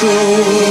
control.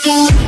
Came